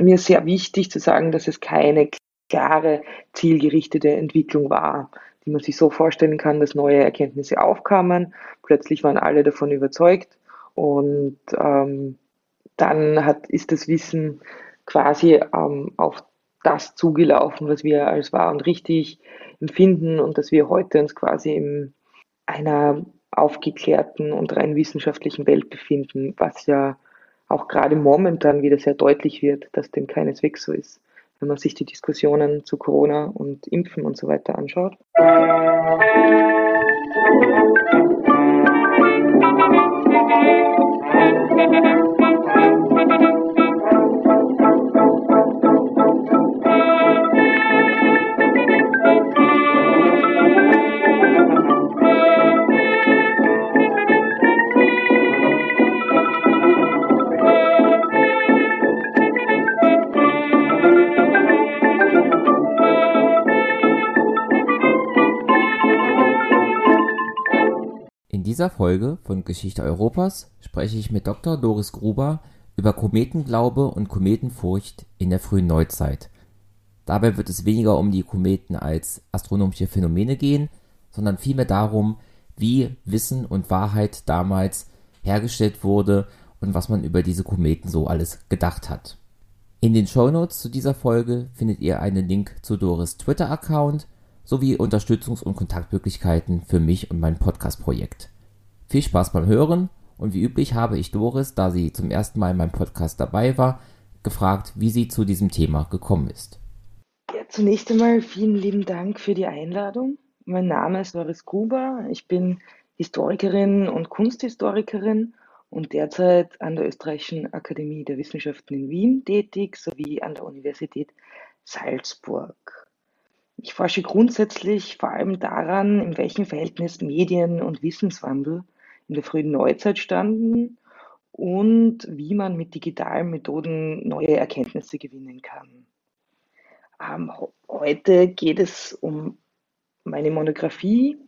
mir sehr wichtig zu sagen, dass es keine klare, zielgerichtete Entwicklung war, die man sich so vorstellen kann, dass neue Erkenntnisse aufkamen. Plötzlich waren alle davon überzeugt und ähm, dann hat, ist das Wissen quasi ähm, auf das zugelaufen, was wir als wahr und richtig empfinden und dass wir heute uns quasi in einer aufgeklärten und rein wissenschaftlichen Welt befinden, was ja auch gerade momentan wieder sehr deutlich wird, dass dem keineswegs so ist, wenn man sich die Diskussionen zu Corona und Impfen und so weiter anschaut. Dieser Folge von Geschichte Europas spreche ich mit Dr. Doris Gruber über Kometenglaube und Kometenfurcht in der frühen Neuzeit. Dabei wird es weniger um die Kometen als astronomische Phänomene gehen, sondern vielmehr darum, wie Wissen und Wahrheit damals hergestellt wurde und was man über diese Kometen so alles gedacht hat. In den Shownotes zu dieser Folge findet ihr einen Link zu Doris Twitter-Account sowie Unterstützungs- und Kontaktmöglichkeiten für mich und mein Podcast-Projekt. Viel Spaß beim Hören und wie üblich habe ich Doris, da sie zum ersten Mal in meinem Podcast dabei war, gefragt, wie sie zu diesem Thema gekommen ist. Ja, zunächst einmal vielen lieben Dank für die Einladung. Mein Name ist Doris Gruber. Ich bin Historikerin und Kunsthistorikerin und derzeit an der Österreichischen Akademie der Wissenschaften in Wien tätig sowie an der Universität Salzburg. Ich forsche grundsätzlich vor allem daran, in welchem Verhältnis Medien und Wissenswandel in der frühen Neuzeit standen und wie man mit digitalen Methoden neue Erkenntnisse gewinnen kann. Ähm, heute geht es um meine Monographie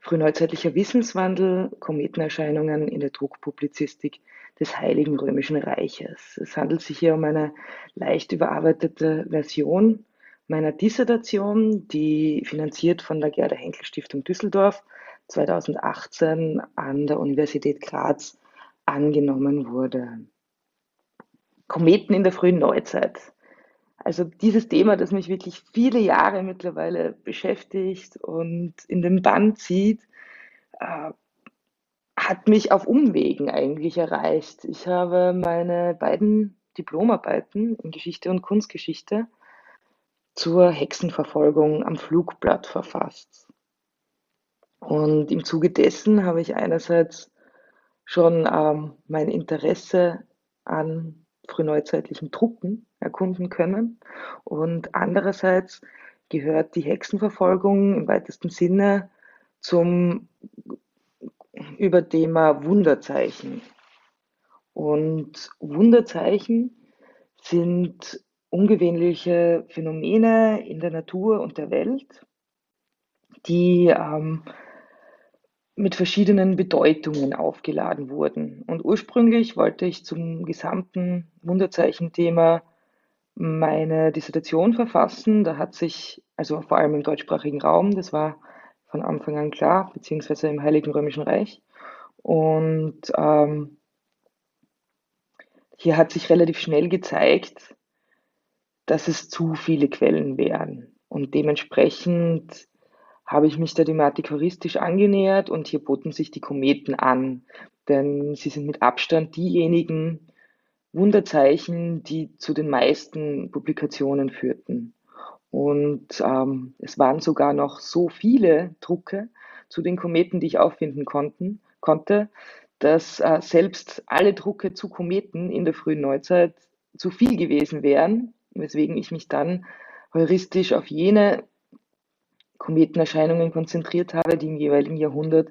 Frühneuzeitlicher Wissenswandel, Kometenerscheinungen in der Druckpublizistik des Heiligen Römischen Reiches. Es handelt sich hier um eine leicht überarbeitete Version meiner Dissertation, die finanziert von der Gerda Henkel Stiftung Düsseldorf 2018 an der Universität Graz angenommen wurde. Kometen in der frühen Neuzeit. Also dieses Thema, das mich wirklich viele Jahre mittlerweile beschäftigt und in den Bann zieht, äh, hat mich auf Umwegen eigentlich erreicht. Ich habe meine beiden Diplomarbeiten in Geschichte und Kunstgeschichte zur Hexenverfolgung am Flugblatt verfasst. Und im Zuge dessen habe ich einerseits schon ähm, mein Interesse an frühneuzeitlichen Drucken erkunden können und andererseits gehört die Hexenverfolgung im weitesten Sinne zum Überthema Wunderzeichen. Und Wunderzeichen sind ungewöhnliche Phänomene in der Natur und der Welt, die ähm, mit verschiedenen Bedeutungen aufgeladen wurden. Und ursprünglich wollte ich zum gesamten Wunderzeichenthema meine Dissertation verfassen. Da hat sich, also vor allem im deutschsprachigen Raum, das war von Anfang an klar, beziehungsweise im Heiligen Römischen Reich. Und ähm, hier hat sich relativ schnell gezeigt, dass es zu viele Quellen wären. Und dementsprechend habe ich mich der Thematik heuristisch angenähert und hier boten sich die Kometen an, denn sie sind mit Abstand diejenigen Wunderzeichen, die zu den meisten Publikationen führten. Und ähm, es waren sogar noch so viele Drucke zu den Kometen, die ich auffinden konnten, konnte, dass äh, selbst alle Drucke zu Kometen in der frühen Neuzeit zu viel gewesen wären, weswegen ich mich dann heuristisch auf jene Kometenerscheinungen konzentriert habe, die im jeweiligen Jahrhundert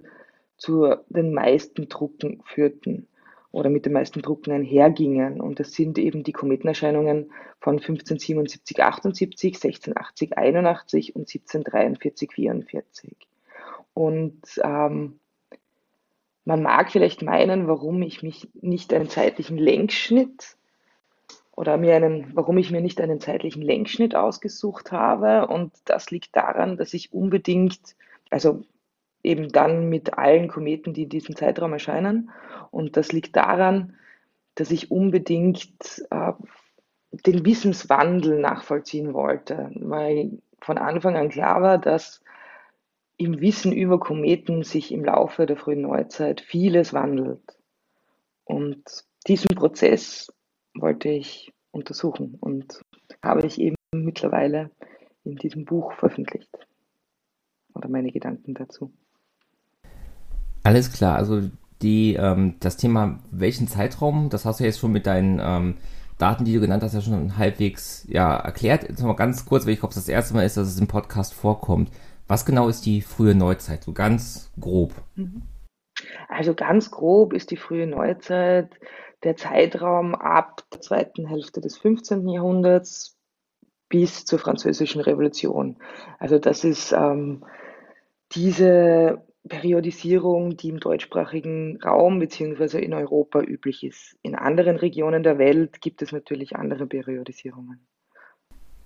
zu den meisten Drucken führten oder mit den meisten Drucken einhergingen. Und das sind eben die Kometenerscheinungen von 1577, 78, 1680, 81 und 1743, 44. Und ähm, man mag vielleicht meinen, warum ich mich nicht einen zeitlichen Längsschnitt oder mir einen, warum ich mir nicht einen zeitlichen Längsschnitt ausgesucht habe. Und das liegt daran, dass ich unbedingt, also eben dann mit allen Kometen, die in diesem Zeitraum erscheinen. Und das liegt daran, dass ich unbedingt äh, den Wissenswandel nachvollziehen wollte, weil von Anfang an klar war, dass im Wissen über Kometen sich im Laufe der frühen Neuzeit vieles wandelt. Und diesen Prozess wollte ich untersuchen und habe ich eben mittlerweile in diesem Buch veröffentlicht. Oder meine Gedanken dazu. Alles klar, also die, ähm, das Thema, welchen Zeitraum, das hast du jetzt schon mit deinen ähm, Daten, die du genannt hast, ja schon halbwegs ja, erklärt. Jetzt mal ganz kurz, weil ich glaube, es das erste Mal ist, dass es im Podcast vorkommt. Was genau ist die frühe Neuzeit? So ganz grob. Mhm. Also ganz grob ist die frühe Neuzeit der Zeitraum ab der zweiten Hälfte des 15. Jahrhunderts bis zur Französischen Revolution. Also das ist ähm, diese Periodisierung, die im deutschsprachigen Raum bzw. in Europa üblich ist. In anderen Regionen der Welt gibt es natürlich andere Periodisierungen.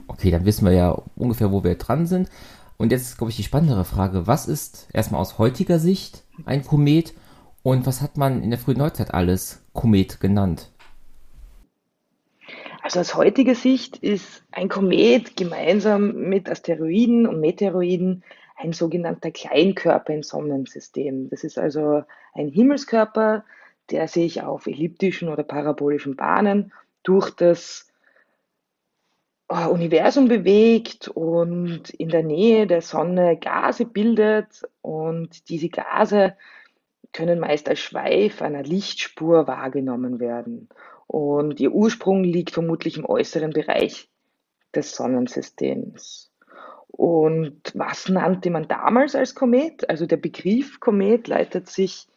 Okay, dann wissen wir ja ungefähr, wo wir dran sind. Und jetzt, glaube ich, die spannendere Frage. Was ist erstmal aus heutiger Sicht ein Komet und was hat man in der frühen Neuzeit alles Komet genannt? Also aus heutiger Sicht ist ein Komet gemeinsam mit Asteroiden und Meteoroiden ein sogenannter Kleinkörper im Sonnensystem. Das ist also ein Himmelskörper, der sich auf elliptischen oder parabolischen Bahnen durch das äh, Universum bewegt und in der Nähe der Sonne Gase bildet und diese Gase können meist als Schweif einer Lichtspur wahrgenommen werden. Und ihr Ursprung liegt vermutlich im äußeren Bereich des Sonnensystems. Und was nannte man damals als Komet? Also der Begriff Komet leitet sich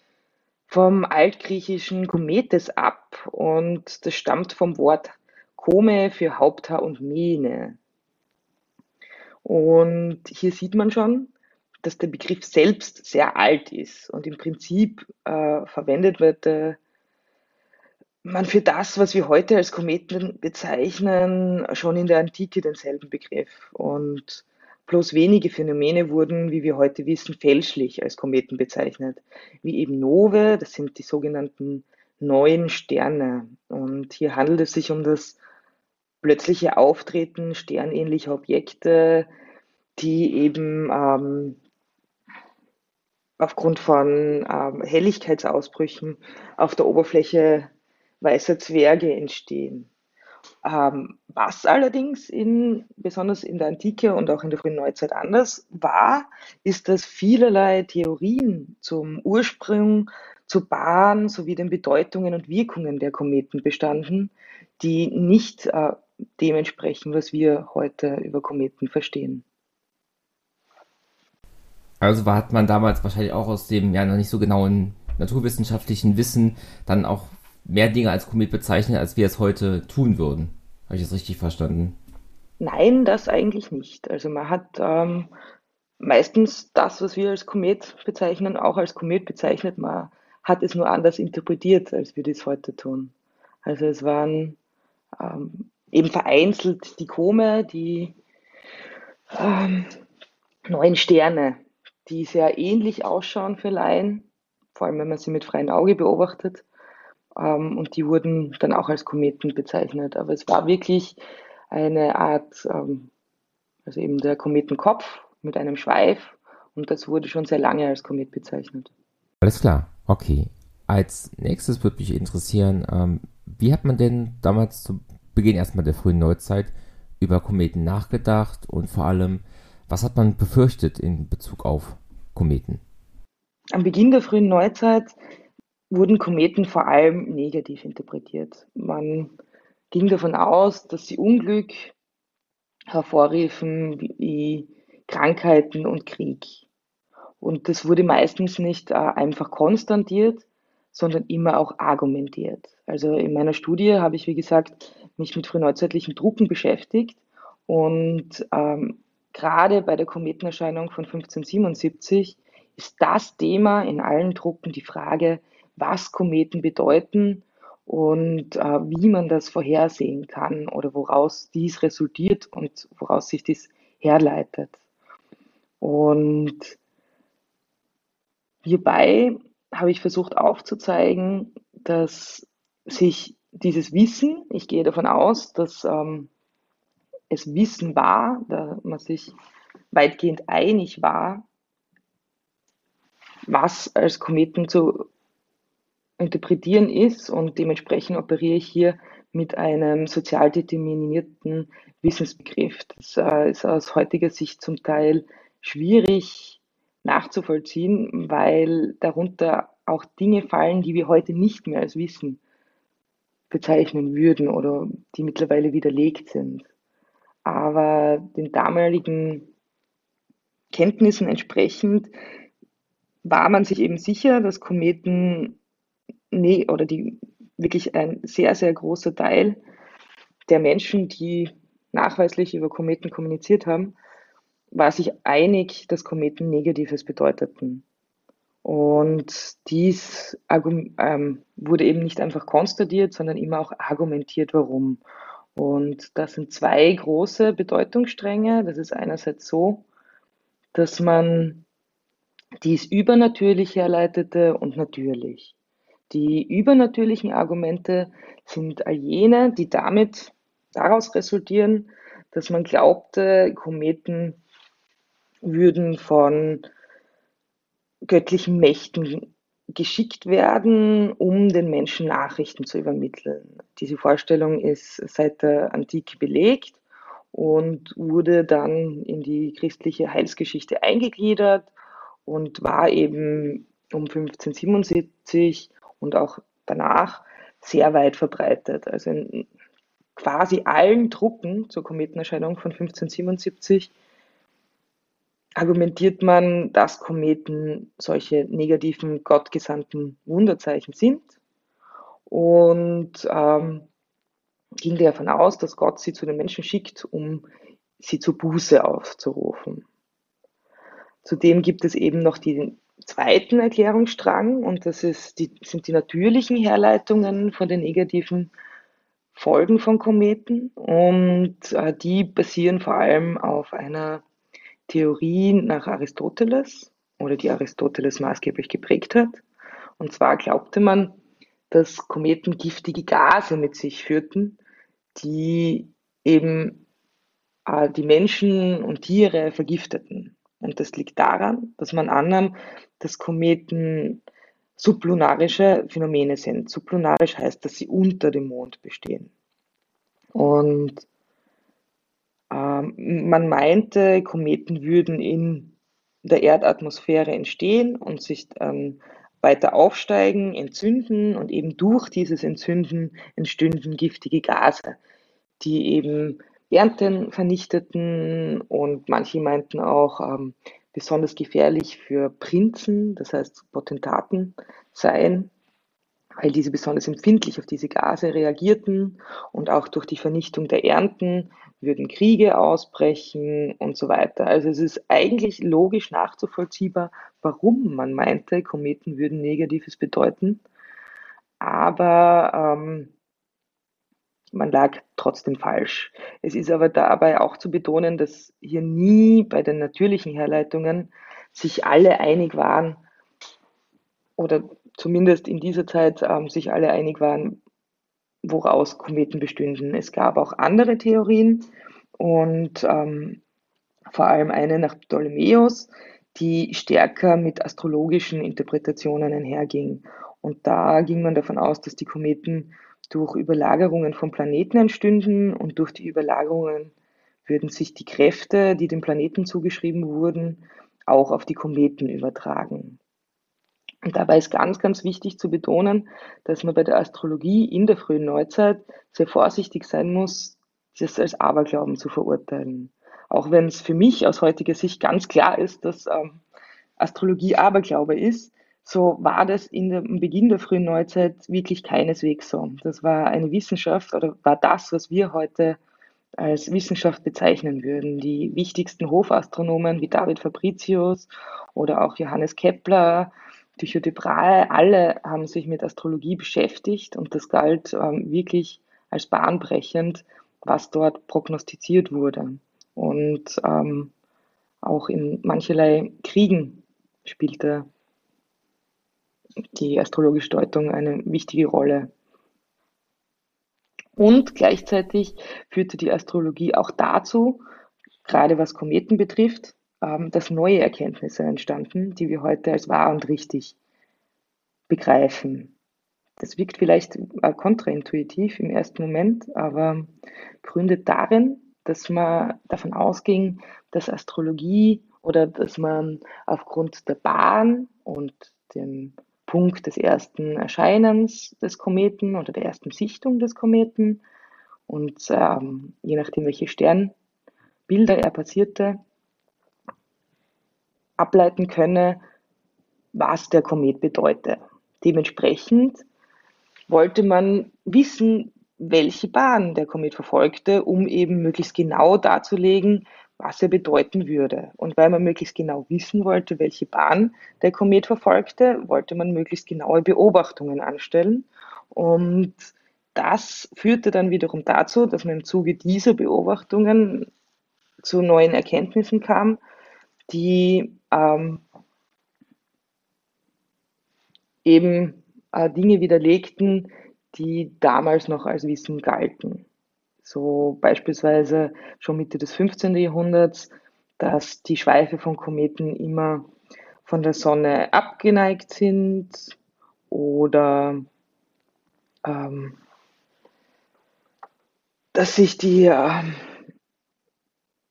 vom altgriechischen Kometes ab und das stammt vom Wort Kome für Haupthaar und Mähne. Und hier sieht man schon, dass der Begriff selbst sehr alt ist und im Prinzip äh, verwendet wird äh, man für das, was wir heute als Kometen bezeichnen, schon in der Antike denselben Begriff. Und Bloß wenige Phänomene wurden, wie wir heute wissen, fälschlich als Kometen bezeichnet, wie eben Nove, das sind die sogenannten neuen Sterne. Und hier handelt es sich um das plötzliche Auftreten sternähnlicher Objekte, die eben ähm, aufgrund von ähm, Helligkeitsausbrüchen auf der Oberfläche weißer Zwerge entstehen. Ähm, was allerdings in, besonders in der Antike und auch in der frühen Neuzeit anders war, ist, dass vielerlei Theorien zum Ursprung, zur Bahn sowie den Bedeutungen und Wirkungen der Kometen bestanden, die nicht äh, dementsprechend, was wir heute über Kometen verstehen. Also hat man damals wahrscheinlich auch aus dem ja noch nicht so genauen naturwissenschaftlichen Wissen dann auch mehr Dinge als Komet bezeichnet, als wir es heute tun würden. Habe ich das richtig verstanden? Nein, das eigentlich nicht. Also man hat ähm, meistens das, was wir als Komet bezeichnen, auch als Komet bezeichnet. Man hat es nur anders interpretiert, als wir das heute tun. Also es waren ähm, eben vereinzelt die Kome, die ähm, neuen Sterne, die sehr ähnlich ausschauen für Laien, vor allem wenn man sie mit freiem Auge beobachtet. Ähm, und die wurden dann auch als Kometen bezeichnet. Aber es war wirklich eine Art, ähm, also eben der Kometenkopf mit einem Schweif und das wurde schon sehr lange als Komet bezeichnet. Alles klar, okay. Als nächstes würde mich interessieren, ähm, wie hat man denn damals zu Beginn erstmal der frühen Neuzeit über Kometen nachgedacht und vor allem, was hat man befürchtet in Bezug auf Kometen? Am Beginn der frühen Neuzeit wurden Kometen vor allem negativ interpretiert. Man ging davon aus, dass sie Unglück hervorriefen wie Krankheiten und Krieg. Und das wurde meistens nicht äh, einfach konstantiert, sondern immer auch argumentiert. Also in meiner Studie habe ich, wie gesagt, mich mit frühneuzeitlichen Drucken beschäftigt und ähm, gerade bei der Kometenerscheinung von 1577 ist das Thema in allen Drucken die Frage, was Kometen bedeuten und äh, wie man das vorhersehen kann oder woraus dies resultiert und woraus sich dies herleitet. Und hierbei habe ich versucht aufzuzeigen, dass sich dieses Wissen, ich gehe davon aus, dass ähm, es Wissen war, da man sich weitgehend einig war, was als Kometen zu interpretieren ist und dementsprechend operiere ich hier mit einem sozial determinierten Wissensbegriff. Das äh, ist aus heutiger Sicht zum Teil schwierig nachzuvollziehen, weil darunter auch Dinge fallen, die wir heute nicht mehr als Wissen bezeichnen würden oder die mittlerweile widerlegt sind. Aber den damaligen Kenntnissen entsprechend war man sich eben sicher, dass Kometen nee, oder die wirklich ein sehr, sehr großer Teil der Menschen, die nachweislich über Kometen kommuniziert haben, war sich einig, dass Kometen Negatives bedeuteten. Und dies ähm, wurde eben nicht einfach konstatiert, sondern immer auch argumentiert, warum. Und das sind zwei große Bedeutungsstränge. Das ist einerseits so, dass man dies übernatürlich herleitete und natürlich. Die übernatürlichen Argumente sind all jene, die damit daraus resultieren, dass man glaubte, Kometen würden von göttlichen Mächten geschickt werden, um den Menschen Nachrichten zu übermitteln. Diese Vorstellung ist seit der Antike belegt und wurde dann in die christliche Heilsgeschichte eingegliedert und war eben um 1577 und auch danach sehr weit verbreitet. Also in quasi allen Drucken zur Kometenerscheinung von 1577 argumentiert man, dass Kometen solche negativen, gottgesandten Wunderzeichen sind und ähm, ging davon aus, dass Gott sie zu den Menschen schickt, um sie zur Buße aufzurufen. Zudem gibt es eben noch die zweiten Erklärungsstrang und das die, sind die natürlichen Herleitungen von den negativen Folgen von Kometen und äh, die basieren vor allem auf einer Theorie nach Aristoteles oder die Aristoteles maßgeblich geprägt hat. Und zwar glaubte man, dass Kometen giftige Gase mit sich führten, die eben äh, die Menschen und Tiere vergifteten. Und das liegt daran, dass man annahm, dass Kometen sublunarische Phänomene sind. Sublunarisch heißt, dass sie unter dem Mond bestehen. Und man meinte, Kometen würden in der Erdatmosphäre entstehen und sich ähm, weiter aufsteigen, entzünden und eben durch dieses Entzünden entstünden giftige Gase, die eben Ernten vernichteten und manche meinten auch ähm, besonders gefährlich für Prinzen, das heißt Potentaten seien, weil diese besonders empfindlich auf diese Gase reagierten und auch durch die Vernichtung der Ernten würden Kriege ausbrechen und so weiter. Also es ist eigentlich logisch nachzuvollziehbar, warum man meinte, Kometen würden Negatives bedeuten. Aber ähm, man lag trotzdem falsch. Es ist aber dabei auch zu betonen, dass hier nie bei den natürlichen Herleitungen sich alle einig waren oder zumindest in dieser Zeit ähm, sich alle einig waren, woraus Kometen bestünden. Es gab auch andere Theorien und ähm, vor allem eine nach Ptolemäus, die stärker mit astrologischen Interpretationen einherging. Und da ging man davon aus, dass die Kometen durch Überlagerungen von Planeten entstünden und durch die Überlagerungen würden sich die Kräfte, die dem Planeten zugeschrieben wurden, auch auf die Kometen übertragen. Und dabei ist ganz, ganz wichtig zu betonen, dass man bei der Astrologie in der frühen Neuzeit sehr vorsichtig sein muss, das als Aberglauben zu verurteilen. Auch wenn es für mich aus heutiger Sicht ganz klar ist, dass ähm, Astrologie Aberglaube ist, so war das in der, Beginn der frühen Neuzeit wirklich keineswegs so. Das war eine Wissenschaft oder war das, was wir heute als Wissenschaft bezeichnen würden. Die wichtigsten Hofastronomen wie David Fabricius oder auch Johannes Kepler, Tycho de Brahe, alle haben sich mit Astrologie beschäftigt und das galt ähm, wirklich als bahnbrechend, was dort prognostiziert wurde. Und ähm, auch in mancherlei Kriegen spielte die astrologische Deutung eine wichtige Rolle. Und gleichzeitig führte die Astrologie auch dazu, gerade was Kometen betrifft, ähm, dass neue Erkenntnisse entstanden, die wir heute als wahr und richtig begreifen. Das wirkt vielleicht äh, kontraintuitiv im ersten Moment, aber gründet darin, dass man davon ausging, dass Astrologie oder dass man aufgrund der Bahn und dem Punkt des ersten Erscheinens des Kometen oder der ersten Sichtung des Kometen und ähm, je nachdem, welche Sternbilder er passierte, ableiten könne, was der Komet bedeute. Dementsprechend wollte man wissen, welche Bahn der Komet verfolgte, um eben möglichst genau darzulegen, was er bedeuten würde. Und weil man möglichst genau wissen wollte, welche Bahn der Komet verfolgte, wollte man möglichst genaue Beobachtungen anstellen. Und das führte dann wiederum dazu, dass man im Zuge dieser Beobachtungen zu neuen Erkenntnissen kam, die ähm, eben äh, Dinge widerlegten, die damals noch als Wissen galten. So beispielsweise schon Mitte des 15. Jahrhunderts, dass die Schweife von Kometen immer von der Sonne abgeneigt sind oder ähm, dass sich die äh,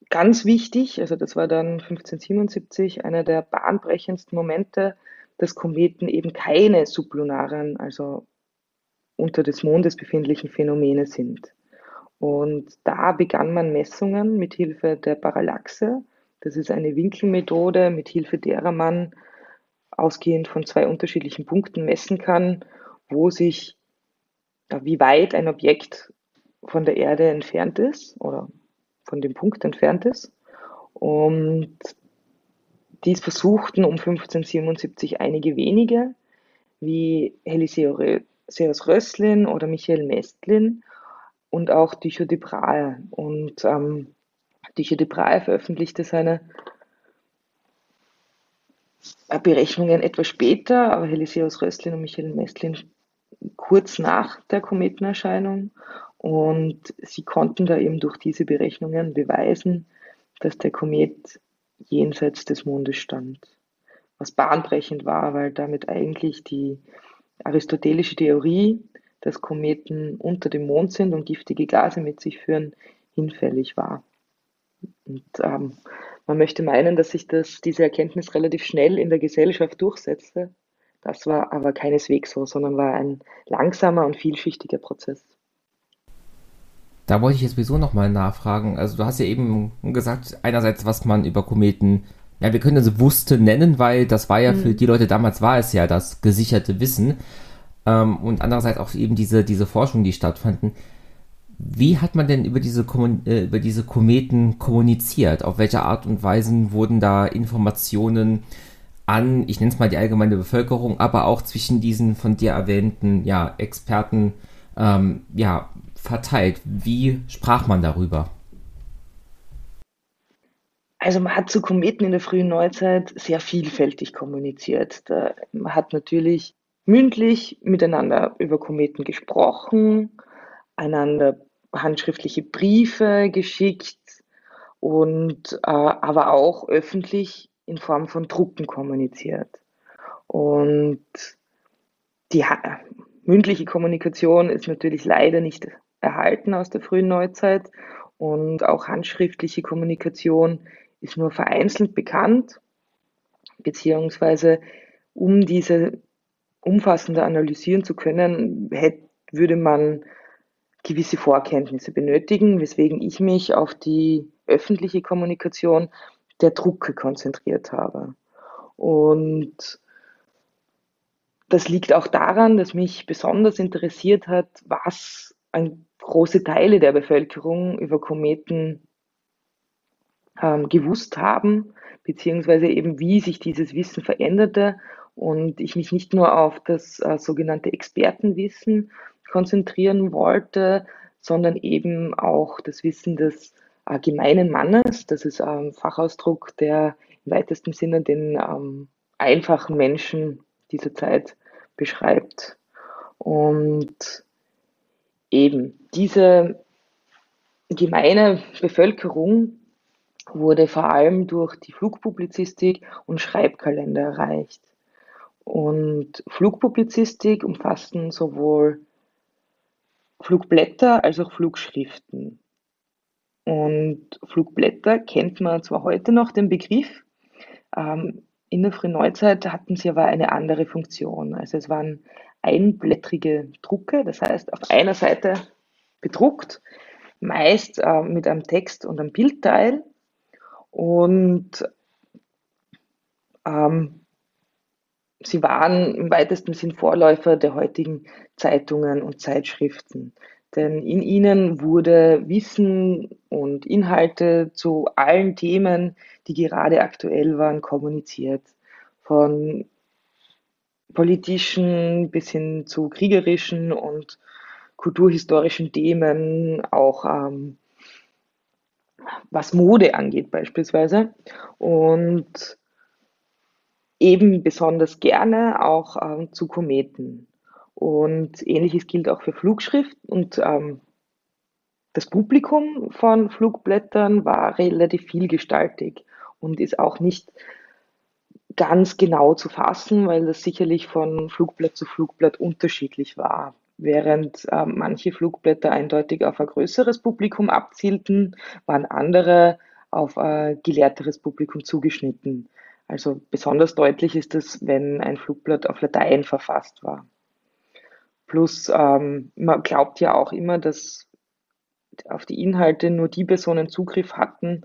ganz wichtig, also das war dann 1577 einer der bahnbrechendsten Momente, dass Kometen eben keine sublunaren, also unter des Mondes befindlichen Phänomene sind. Und da begann man Messungen mit Hilfe der Parallaxe. Das ist eine Winkelmethode, mit Hilfe derer man ausgehend von zwei unterschiedlichen Punkten messen kann, wo sich, wie weit ein Objekt von der Erde entfernt ist oder von dem Punkt entfernt ist. Und dies versuchten um 1577 einige wenige, wie Heliseus Rösslin oder Michael Mestlin und auch Tycho de Brahe. Und ähm, Tycho de Brahe veröffentlichte seine Berechnungen etwas später, aber Heliseus Rösslin und Michael Mestlin kurz nach der Kometenerscheinung. Und sie konnten da eben durch diese Berechnungen beweisen, dass der Komet jenseits des Mondes stand. Was bahnbrechend war, weil damit eigentlich die aristotelische Theorie, dass Kometen unter dem Mond sind und giftige Gase mit sich führen, hinfällig war. Und ähm, man möchte meinen, dass sich das, diese Erkenntnis relativ schnell in der Gesellschaft durchsetzte. Das war aber keineswegs so, sondern war ein langsamer und vielschichtiger Prozess. Da wollte ich jetzt sowieso nochmal nachfragen. Also du hast ja eben gesagt, einerseits, was man über Kometen, ja, wir können sie wusste nennen, weil das war ja mhm. für die Leute damals war es ja das gesicherte Wissen. Ähm, und andererseits auch eben diese, diese Forschung, die stattfanden. Wie hat man denn über diese, äh, über diese Kometen kommuniziert? Auf welche Art und Weise wurden da Informationen an, ich nenne es mal die allgemeine Bevölkerung, aber auch zwischen diesen von dir erwähnten ja, Experten ähm, ja, verteilt. Wie sprach man darüber? Also man hat zu Kometen in der frühen Neuzeit sehr vielfältig kommuniziert. man hat natürlich mündlich miteinander über Kometen gesprochen, einander handschriftliche Briefe geschickt und äh, aber auch öffentlich in Form von Drucken kommuniziert. Und die mündliche Kommunikation ist natürlich leider nicht erhalten aus der frühen Neuzeit und auch handschriftliche Kommunikation ist nur vereinzelt bekannt, beziehungsweise um diese umfassender analysieren zu können, hätte, würde man gewisse Vorkenntnisse benötigen, weswegen ich mich auf die öffentliche Kommunikation der Drucke konzentriert habe. Und das liegt auch daran, dass mich besonders interessiert hat, was ein große Teile der Bevölkerung über Kometen ähm, gewusst haben, beziehungsweise eben wie sich dieses Wissen veränderte und ich mich nicht nur auf das äh, sogenannte Expertenwissen konzentrieren wollte, sondern eben auch das Wissen des äh, gemeinen Mannes. Das ist ein Fachausdruck, der im weitesten Sinne den ähm, einfachen Menschen dieser Zeit beschreibt. Und eben diese gemeine Bevölkerung wurde vor allem durch die Flugpublizistik und Schreibkalender erreicht. Und Flugpublizistik umfassten sowohl Flugblätter als auch Flugschriften. Und Flugblätter kennt man zwar heute noch den Begriff, ähm, in der frühen Neuzeit hatten sie aber eine andere Funktion. Also es waren einblättrige Drucke, das heißt auf einer Seite bedruckt, meist äh, mit einem Text und einem Bildteil. Und ähm, sie waren im weitesten Sinn Vorläufer der heutigen Zeitungen und Zeitschriften. Denn in ihnen wurde Wissen und Inhalte zu allen Themen, die gerade aktuell waren, kommuniziert. Von politischen bis hin zu kriegerischen und kulturhistorischen Themen, auch ähm, was Mode angeht beispielsweise. Und eben besonders gerne auch ähm, zu Kometen. Und ähnliches gilt auch für Flugschrift. Und ähm, das Publikum von Flugblättern war relativ vielgestaltig und ist auch nicht ganz genau zu fassen, weil das sicherlich von Flugblatt zu Flugblatt unterschiedlich war. Während äh, manche Flugblätter eindeutig auf ein größeres Publikum abzielten, waren andere auf ein gelehrteres Publikum zugeschnitten. Also besonders deutlich ist es, wenn ein Flugblatt auf Latein verfasst war. Plus, ähm, man glaubt ja auch immer, dass auf die Inhalte nur die Personen Zugriff hatten,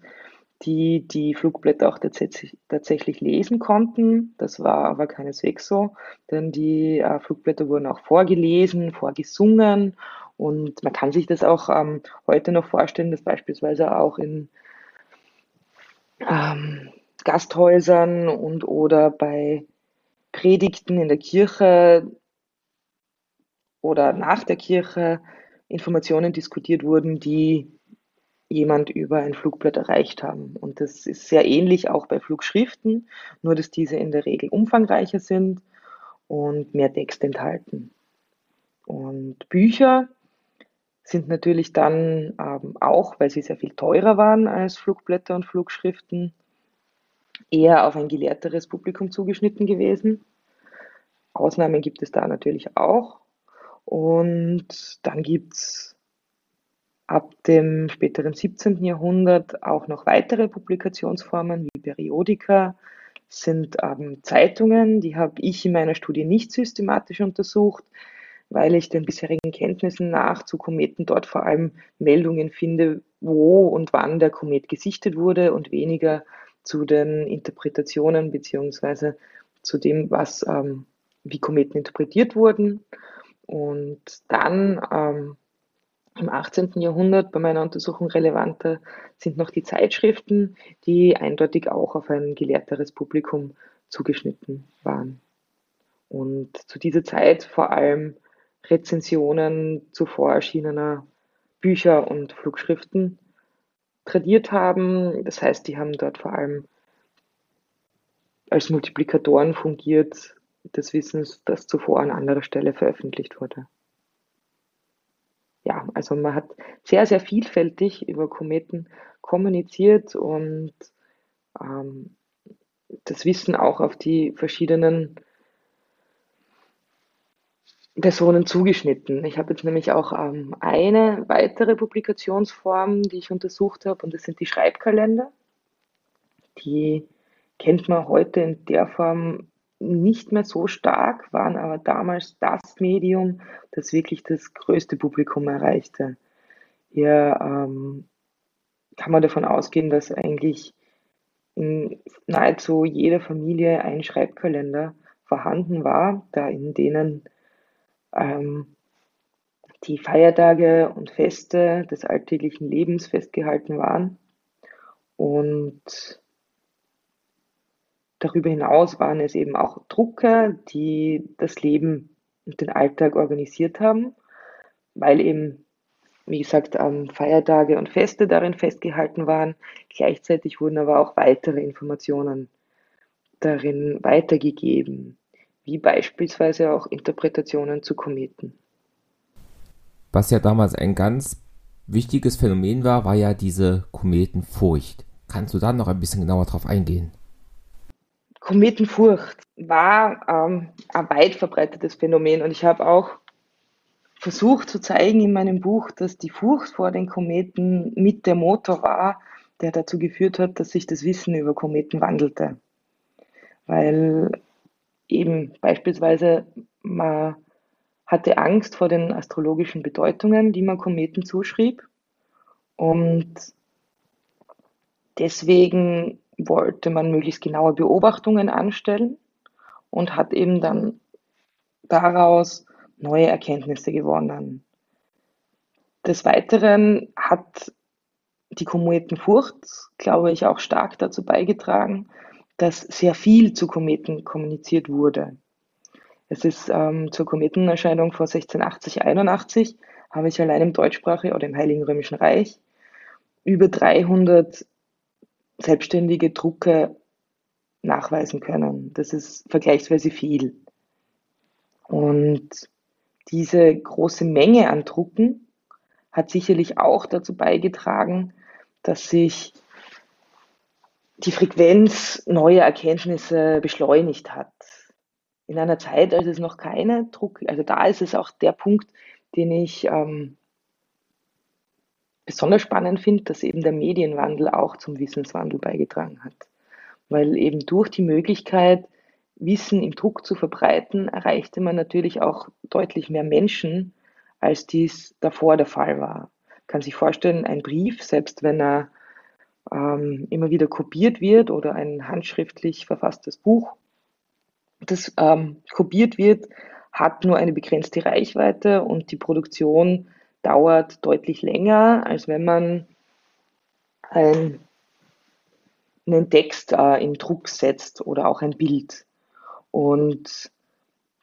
die die Flugblätter auch tatsächlich, lesen konnten. Das war aber keineswegs so, denn die äh, Flugblätter wurden auch vorgelesen, vorgesungen und man kann sich das auch ähm, heute noch vorstellen, dass beispielsweise auch in ähm, Gasthäusern und oder bei Predigten in der Kirche oder nach der Kirche Informationen diskutiert wurden, die jemand über ein Flugblatt erreicht haben. Und das ist sehr ähnlich auch bei Flugschriften, nur dass diese in der Regel umfangreicher sind und mehr Text enthalten. Und Bücher sind natürlich dann ähm, auch, weil sie sehr viel teurer waren als Flugblätter und Flugschriften, eher auf ein gelehrteres Publikum zugeschnitten gewesen. Ausnahmen gibt es da natürlich auch. Und dann gibt es ab dem späteren 17. Jahrhundert auch noch weitere Publikationsformen wie Periodika, sind ähm, Zeitungen, die habe ich in meiner Studie nicht systematisch untersucht, weil ich den bisherigen Kenntnissen nach zu Kometen dort vor allem Meldungen finde, wo und wann der Komet gesichtet wurde und weniger zu den Interpretationen beziehungsweise zu dem, was ähm, wie Kometen interpretiert wurden. Und dann ähm, im 18. Jahrhundert bei meiner Untersuchung relevanter sind noch die Zeitschriften, die eindeutig auch auf ein gelehrteres Publikum zugeschnitten waren. Und zu dieser Zeit vor allem Rezensionen zuvor erschienener Bücher und Flugschriften tradiert haben. Das heißt, die haben dort vor allem als Multiplikatoren fungiert des Wissens, das zuvor an anderer Stelle veröffentlicht wurde. Ja, also man hat sehr, sehr vielfältig über Kometen kommuniziert und ähm, das Wissen auch auf die verschiedenen Personen zugeschnitten. Ich habe jetzt nämlich auch ähm, eine weitere Publikationsform, die ich untersucht habe, und das sind die Schreibkalender. Die kennt man heute in der Form nicht mehr so stark, waren aber damals das Medium, das wirklich das größte Publikum erreichte. Hier ähm, kann man davon ausgehen, dass eigentlich in nahezu jeder Familie ein Schreibkalender vorhanden war, da in denen ähm, die Feiertage und Feste des alltäglichen Lebens festgehalten waren. Und darüber hinaus waren es eben auch Drucker, die das Leben und den Alltag organisiert haben, weil eben, wie gesagt, Feiertage und Feste darin festgehalten waren. Gleichzeitig wurden aber auch weitere Informationen darin weitergegeben, wie beispielsweise auch Interpretationen zu Kometen. Was ja damals ein ganz wichtiges Phänomen war, war ja diese Kometenfurcht. Kannst du da noch ein bisschen genauer drauf eingehen? Kometenfurcht war ähm, ein weit verbreitetes Phänomen und ich habe auch versucht zu zeigen in meinem Buch, dass die Furcht vor den Kometen mit der Motor war, der dazu geführt hat, dass sich das Wissen über Kometen wandelte. Weil eben beispielsweise man hatte Angst vor den astrologischen Bedeutungen, die man Kometen zuschrieb. Und deswegen wollte man möglichst genaue Beobachtungen anstellen und hat eben dann daraus neue Erkenntnisse gewonnen. Des Weiteren hat die Kometenfurcht, glaube ich, auch stark dazu beigetragen, dass sehr viel zu Kometen kommuniziert wurde. Es ist ähm, zur Kometenerscheinung vor 1680, 81 habe ich allein im deutschsprachigen oder im Heiligen Römischen Reich über 300 selbstständige Drucke nachweisen können. Das ist vergleichsweise viel. Und diese große Menge an Drucken hat sicherlich auch dazu beigetragen, dass sich die Frequenz neuer Erkenntnisse beschleunigt hat. In einer Zeit, als es noch keine Druck, also da ist es auch der Punkt, den ich ähm, besonders spannend finde, dass eben der Medienwandel auch zum Wissenswandel beigetragen hat. Weil eben durch die Möglichkeit, Wissen im Druck zu verbreiten, erreichte man natürlich auch deutlich mehr Menschen, als dies davor der Fall war. Kann sich vorstellen, ein Brief, selbst wenn er ähm, immer wieder kopiert wird oder ein handschriftlich verfasstes Buch, das ähm, kopiert wird, hat nur eine begrenzte Reichweite und die Produktion dauert deutlich länger, als wenn man ein, einen Text äh, in Druck setzt oder auch ein Bild. Und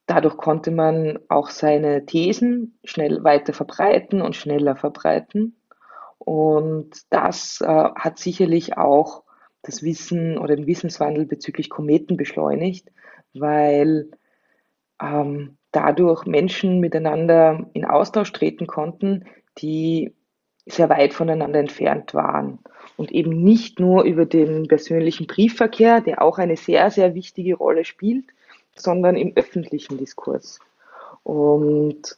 dadurch konnte man auch seine Thesen schnell weiter verbreiten und schneller verbreiten. Und das äh, hat sicherlich auch das Wissen oder den Wissenswandel bezüglich Kometen beschleunigt, weil ähm, dadurch Menschen miteinander in Austausch treten konnten, die sehr weit voneinander entfernt waren. Und eben nicht nur über den persönlichen Briefverkehr, der auch eine sehr, sehr wichtige Rolle spielt, sondern im öffentlichen Diskurs. Und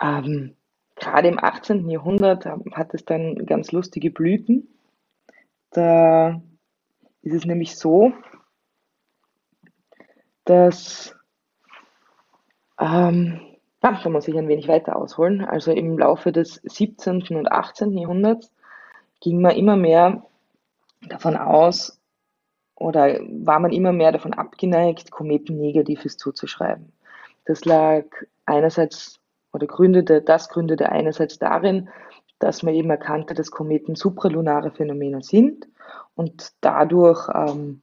ähm, gerade im 18. Jahrhundert hat es dann ganz lustige Blüten. Da ist es nämlich so, dass ähm, ja, da muss ich ein wenig weiter ausholen. Also im Laufe des 17. und 18. Jahrhunderts ging man immer mehr davon aus oder war man immer mehr davon abgeneigt, Kometen Negatives zuzuschreiben. Das lag einerseits oder gründete, das gründete einerseits darin, dass man eben erkannte, dass Kometen supralunare Phänomene sind und dadurch ähm,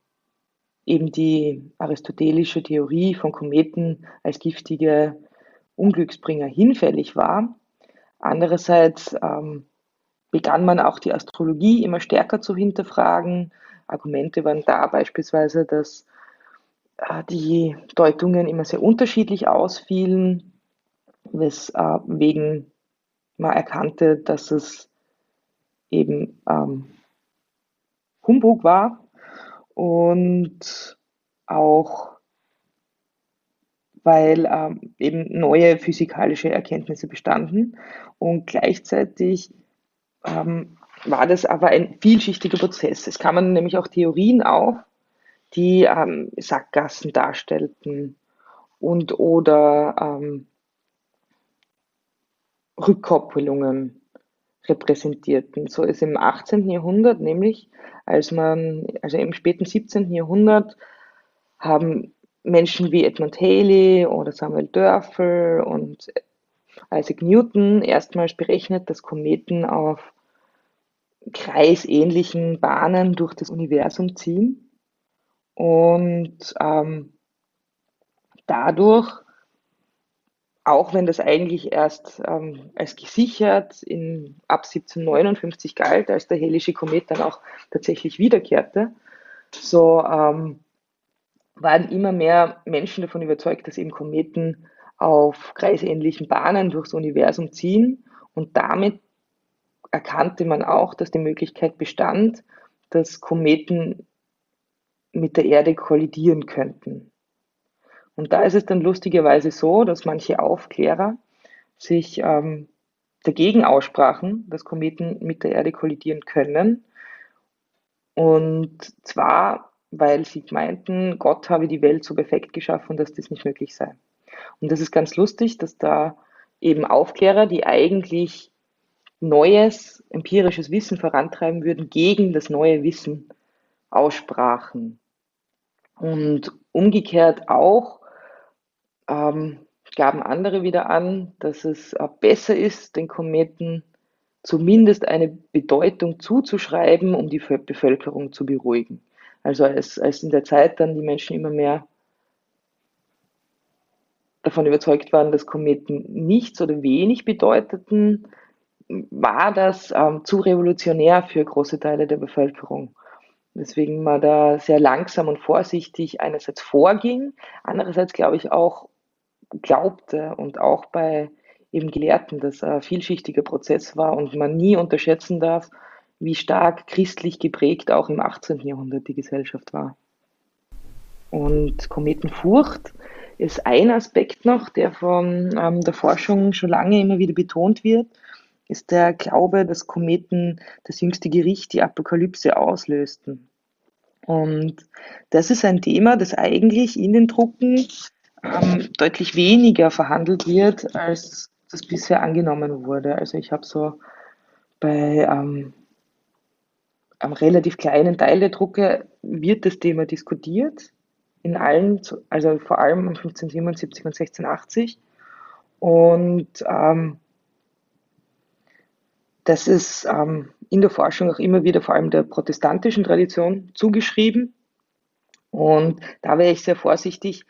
eben die aristotelische Theorie von Kometen als giftige Unglücksbringer hinfällig war. Andererseits ähm, begann man auch die Astrologie immer stärker zu hinterfragen. Argumente waren da beispielsweise, dass äh, die Deutungen immer sehr unterschiedlich ausfielen, weswegen äh, man erkannte, dass es eben ähm, Humbug war und auch weil ähm, eben neue physikalische Erkenntnisse bestanden und gleichzeitig ähm, war das aber ein vielschichtiger Prozess. Es kamen nämlich auch Theorien auf, die ähm, Sackgassen darstellten und oder ähm, Rückkoppelungen repräsentierten. So ist im 18. Jahrhundert nämlich, als man, also im späten 17. Jahrhundert, haben Menschen wie Edmund Haley oder Samuel Dörfel und Isaac Newton erstmals berechnet, dass Kometen auf kreisähnlichen Bahnen durch das Universum ziehen Und ähm, dadurch, auch wenn das eigentlich erst ähm, als gesichert in, ab 1759 galt, als der Hellische Komet dann auch tatsächlich wiederkehrte, so ähm, waren immer mehr Menschen davon überzeugt, dass eben Kometen auf kreisähnlichen Bahnen durchs Universum ziehen und damit erkannte man auch, dass die Möglichkeit bestand, dass Kometen mit der Erde kollidieren könnten. Und da ist es dann lustigerweise so, dass manche Aufklärer sich ähm, dagegen aussprachen, dass Kometen mit der Erde kollidieren können. Und zwar, weil sie meinten, Gott habe die Welt so perfekt geschaffen, dass das nicht möglich sei. Und das ist ganz lustig, dass da eben Aufklärer, die eigentlich neues empirisches Wissen vorantreiben würden, gegen das neue Wissen aussprachen. Und umgekehrt auch ähm, gaben andere wieder an, dass es äh, besser ist, den Kometen zumindest eine Bedeutung zuzuschreiben, um die Bevölkerung zu beruhigen. Also als, als in der Zeit dann die Menschen immer mehr davon überzeugt waren, dass Kometen nichts oder wenig bedeuteten, war das ähm, zu revolutionär für große Teile der Bevölkerung. Deswegen man da sehr langsam und vorsichtig einerseits vorging, andererseits glaube ich auch glaubte und auch bei eben Gelehrten, dass ein vielschichtiger Prozess war und man nie unterschätzen darf, wie stark christlich geprägt auch im 18. Jahrhundert die Gesellschaft war. Und Kometenfurcht ist ein Aspekt noch, der von ähm, der Forschung schon lange immer wieder betont wird ist der Glaube, dass Kometen das jüngste Gericht, die Apokalypse, auslösten. Und das ist ein Thema, das eigentlich in den Drucken ähm, deutlich weniger verhandelt wird, als das bisher angenommen wurde. Also ich habe so bei ähm, einem relativ kleinen Teil der Drucke wird das Thema diskutiert, in allen, also vor allem 1577 und 1680. Und ähm, das ist ähm, in der Forschung auch immer wieder vor allem der protestantischen Tradition zugeschrieben. Und da wäre ich sehr vorsichtig,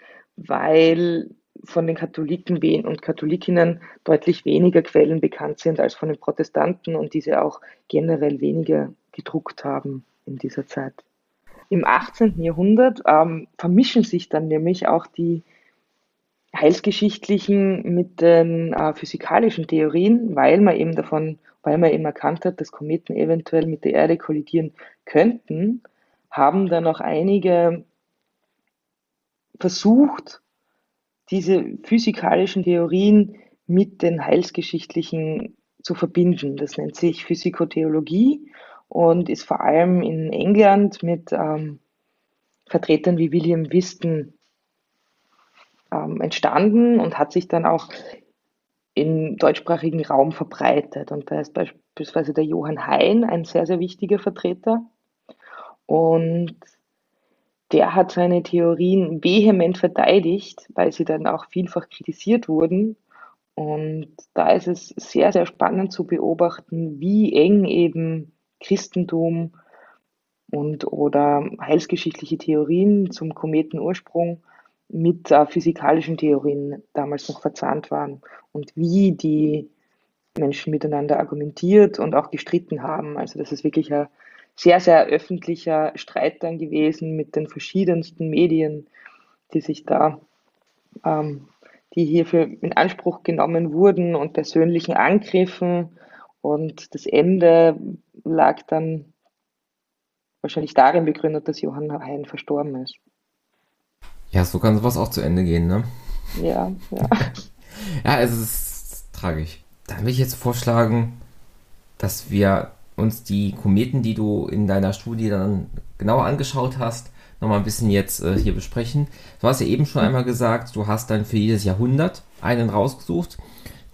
weil von den Katholiken und Katholikinnen deutlich weniger Quellen bekannt sind als von den Protestanten und diese auch generell weniger gedruckt haben in dieser Zeit. Im 18. Jahrhundert ähm, vermischen sich dann nämlich auch die heilsgeschichtlichen mit den äh, physikalischen Theorien, weil man eben davon weil man eben erkannt hat, dass Kometen eventuell mit der Erde kollidieren könnten, haben dann auch einige versucht, diese physikalischen Theorien mit den heilsgeschichtlichen zu verbinden. Das nennt sich Physikotheologie und ist vor allem in England mit ähm, Vertretern wie William Whiston ähm, entstanden und hat sich dann auch im deutschsprachigen Raum verbreitet. Und da ist beispielsweise der Johann Hein ein sehr, sehr wichtiger Vertreter. Und der hat seine Theorien vehement verteidigt, weil sie dann auch vielfach kritisiert wurden. Und da ist es sehr, sehr spannend zu beobachten, wie eng eben Christentum und oder heilsgeschichtliche Theorien zum Kometenursprung mit äh, physikalischen Theorien damals noch verzahnt waren und wie die Menschen miteinander argumentiert und auch gestritten haben. Also das ist wirklich ein sehr, sehr öffentlicher Streit dann gewesen mit den verschiedensten Medien, die sich da, ähm, die hierfür in Anspruch genommen wurden und persönlichen Angriffen. Und das Ende lag dann wahrscheinlich darin begründet, dass Johann Hein verstorben ist. Ja, so kann sowas auch zu Ende gehen, ne? Ja, ja. ja, es ist tragisch. Dann will ich jetzt vorschlagen, dass wir uns die Kometen, die du in deiner Studie dann genauer angeschaut hast, nochmal ein bisschen jetzt äh, hier besprechen. Du hast ja eben schon einmal gesagt, du hast dann für jedes Jahrhundert einen rausgesucht,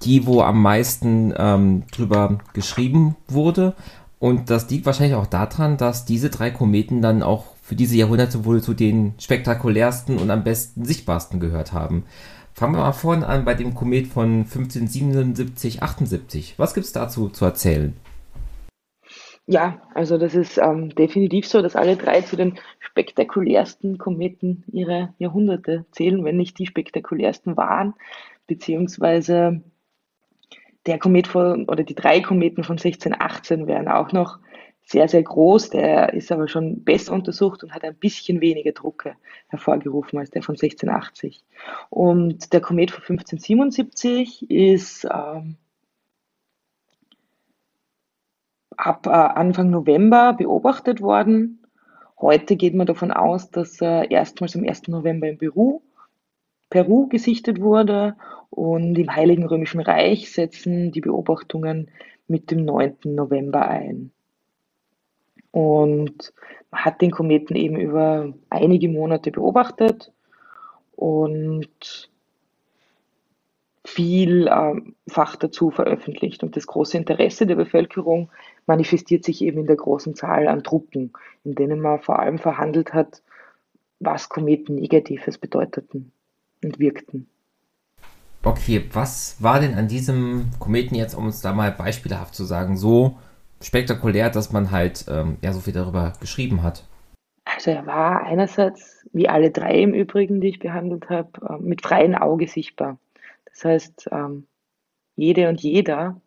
die, wo am meisten ähm, drüber geschrieben wurde. Und das liegt wahrscheinlich auch daran, dass diese drei Kometen dann auch für diese Jahrhunderte wohl zu den spektakulärsten und am besten sichtbarsten gehört haben. Fangen wir mal vorne an bei dem Komet von 1577, 78. Was gibt es dazu zu erzählen? Ja, also das ist ähm, definitiv so, dass alle drei zu den spektakulärsten Kometen ihrer Jahrhunderte zählen, wenn nicht die spektakulärsten waren, beziehungsweise der Komet von, oder die drei Kometen von 1618 wären auch noch sehr, sehr groß. Der ist aber schon besser untersucht und hat ein bisschen weniger Drucke hervorgerufen als der von 1680. Und der Komet von 1577 ist ähm, ab äh, Anfang November beobachtet worden. Heute geht man davon aus, dass er erstmals am 1. November in Peru, Peru gesichtet wurde und im Heiligen Römischen Reich setzen die Beobachtungen mit dem 9. November ein. Und man hat den Kometen eben über einige Monate beobachtet und vielfach dazu veröffentlicht. Und das große Interesse der Bevölkerung manifestiert sich eben in der großen Zahl an Drucken, in denen man vor allem verhandelt hat, was Kometen Negatives bedeuteten und wirkten. Okay, was war denn an diesem Kometen jetzt, um uns da mal beispielhaft zu sagen, so spektakulär, dass man halt ähm, ja so viel darüber geschrieben hat? Also er war einerseits, wie alle drei im Übrigen, die ich behandelt habe, äh, mit freiem Auge sichtbar. Das heißt, ähm, jede und jeder,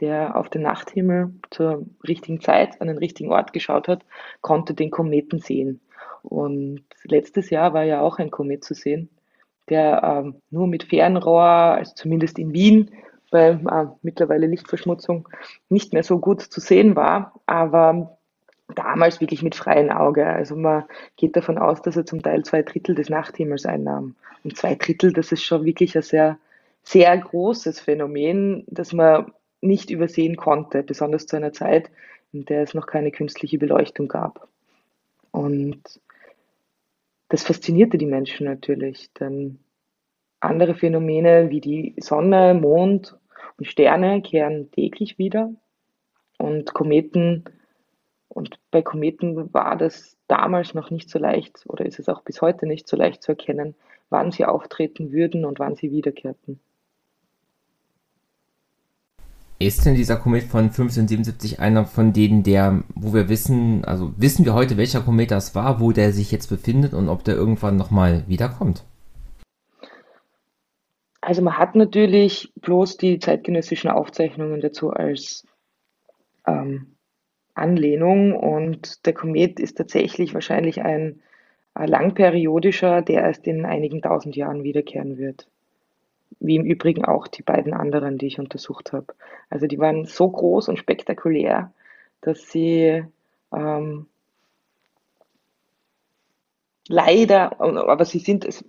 der auf den Nachthimmel zur richtigen Zeit an den richtigen Ort geschaut hat, konnte den Kometen sehen. Und letztes Jahr war ja auch ein Komet zu sehen, der ähm, nur mit Fernrohr, also zumindest in Wien, bei äh, mittlerweile Lichtverschmutzung nicht mehr so gut zu sehen war, aber damals wirklich mit freiem Auge. Also man geht davon aus, dass er zum Teil zwei Drittel des Nachthimmels einnahm. Und zwei Drittel, das ist schon wirklich ein sehr sehr großes Phänomen, das man nicht übersehen konnte, besonders zu einer Zeit, in der es noch keine künstliche Beleuchtung gab. Und das faszinierte die Menschen natürlich, denn andere Phänomene wie die Sonne, Mond und Sterne kehren täglich wieder und Kometen und bei Kometen war das damals noch nicht so leicht oder ist es auch bis heute nicht so leicht zu erkennen, wann sie auftreten würden und wann sie wiederkehrten. Ist denn dieser Komet von 1577 einer von denen, der, wo wir wissen, also wissen wir heute, welcher Komet das war, wo der sich jetzt befindet und ob der irgendwann nochmal wiederkommt? Also man hat natürlich bloß die zeitgenössischen Aufzeichnungen dazu als ähm, Anlehnung und der Komet ist tatsächlich wahrscheinlich ein, langperiodischer, der erst in einigen tausend Jahren wiederkehren wird wie im Übrigen auch die beiden anderen, die ich untersucht habe. Also die waren so groß und spektakulär, dass sie ähm, leider, aber sie sind, es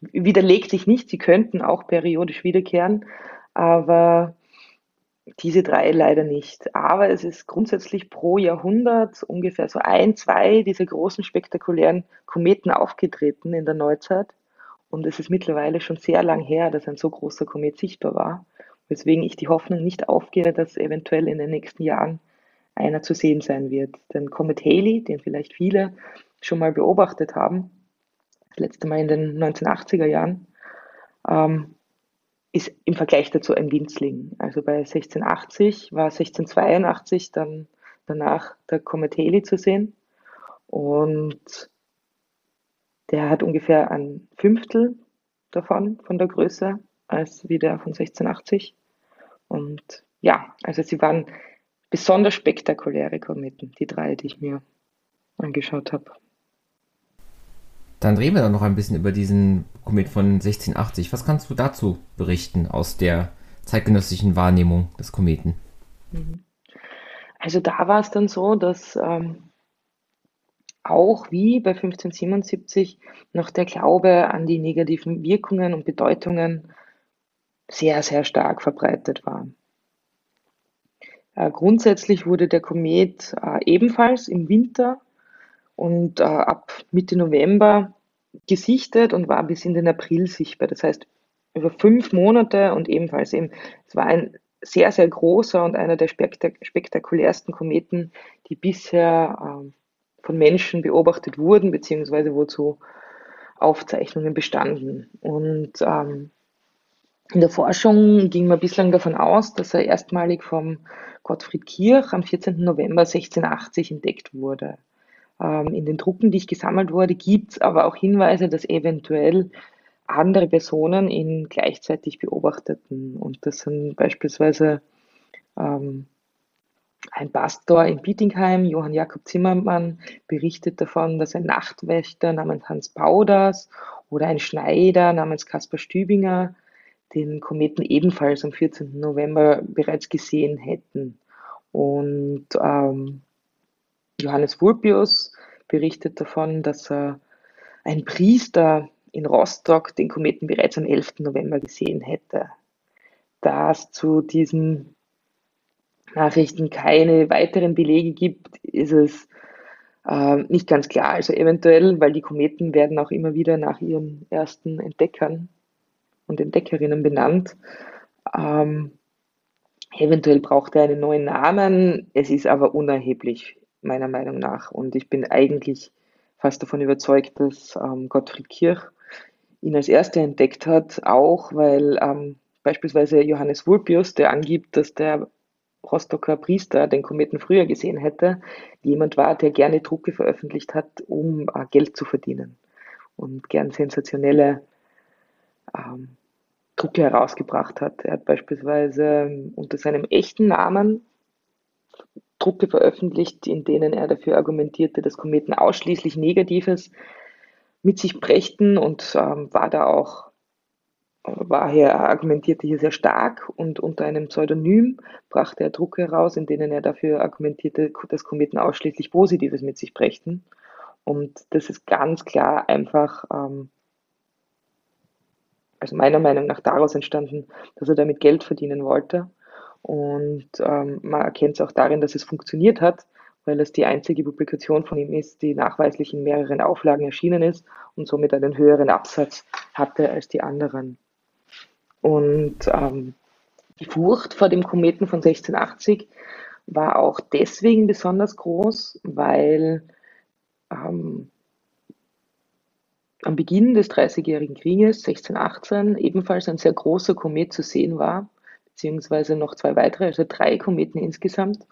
widerlegt sich nicht, sie könnten auch periodisch wiederkehren, aber diese drei leider nicht. Aber es ist grundsätzlich pro Jahrhundert ungefähr so ein, zwei dieser großen spektakulären Kometen aufgetreten in der Neuzeit. Und es ist mittlerweile schon sehr lang her, dass ein so großer Komet sichtbar war, weswegen ich die Hoffnung nicht aufgehe, dass eventuell in den nächsten Jahren einer zu sehen sein wird. Denn Comet Halley, den vielleicht viele schon mal beobachtet haben, das letzte Mal in den 1980er Jahren, ähm, ist im Vergleich dazu ein Winzling. Also bei 1680 war 1682 dann danach der Comet Halley zu sehen. Und der hat ungefähr ein Fünftel davon, von der Größe, als wie der von 1680. Und ja, also sie waren besonders spektakuläre Kometen, die drei, die ich mir angeschaut habe. Dann reden wir doch noch ein bisschen über diesen Komet von 1680. Was kannst du dazu berichten aus der zeitgenössischen Wahrnehmung des Kometen? Mhm. Also da war es dann so, dass ähm, auch wie bei 1577 noch der Glaube an die negativen Wirkungen und Bedeutungen sehr, sehr stark verbreitet war. Äh, grundsätzlich wurde der Komet äh, ebenfalls im Winter und äh, ab Mitte November gesichtet und war bis in den April sichtbar. Das heißt, über fünf Monate und ebenfalls eben, es war ein sehr, sehr großer und einer der spektak spektakulärsten Kometen, die bisher ähm, von Menschen beobachtet wurden, beziehungsweise wozu Aufzeichnungen bestanden. Und ähm, In der Forschung ging man bislang davon aus, dass er erstmalig vom Gottfried Kirch am 14. November 1680 entdeckt wurde. Ähm, in den Drucken, die ich gesammelt wurde, gibt es aber auch Hinweise, dass eventuell andere Personen ihn gleichzeitig beobachteten. Und das sind beispielsweise ähm, ein Pastor in Bietigheim, Johann Jakob Zimmermann, berichtet davon, dass ein Nachtwächter namens Hans Bauders oder ein Schneider namens Caspar Stübinger den Kometen ebenfalls am 14. November bereits gesehen hätten. Und ähm, Johannes Vulpius berichtet davon, dass er ein Priester in Rostock den Kometen bereits am 11. November gesehen hätte. Da es zu diesen Nachrichten keine weiteren Belege gibt, ist es äh, nicht ganz klar. Also eventuell, weil die Kometen werden auch immer wieder nach ihren ersten Entdeckern und Entdeckerinnen benannt. Ähm, eventuell braucht er einen neuen Namen. Es ist aber unerheblich, meiner Meinung nach. Und ich bin eigentlich fast davon überzeugt, dass ähm, Gottfried Kirch ihn als erster entdeckt hat, auch weil ähm, beispielsweise Johannes Vulpius, der angibt, dass der Rostocker Priester den Kometen früher gesehen hätte, jemand war, der gerne Drucke veröffentlicht hat, um äh, Geld zu verdienen und gern sensationelle ähm, Drucke herausgebracht hat. Er hat beispielsweise ähm, unter seinem echten Namen Drucke veröffentlicht, in denen er dafür argumentierte, dass Kometen ausschließlich Negatives mit sich brächten und ähm, war da auch, war hier, argumentierte hier sehr stark und unter einem Pseudonym brachte er Drucke heraus, in denen er dafür argumentierte, dass Kometen ausschließlich Positives mit sich brächten. Und das ist ganz klar einfach ähm, also meiner Meinung nach daraus entstanden, dass er damit Geld verdienen wollte. Und ähm, man erkennt es auch darin, dass es funktioniert hat, weil es die einzige Publikation von ihm ist, die nachweislich in mehreren Auflagen erschienen ist und somit einen höheren Absatz hatte als die anderen. Und ähm, die Furcht vor dem Kometen von 1680 war auch deswegen besonders groß, weil ähm, am Beginn des Dreißigjährigen Krieges 1618 ebenfalls ein sehr großer Komet zu sehen war, beziehungsweise noch zwei weitere, also drei Kometen insgesamt.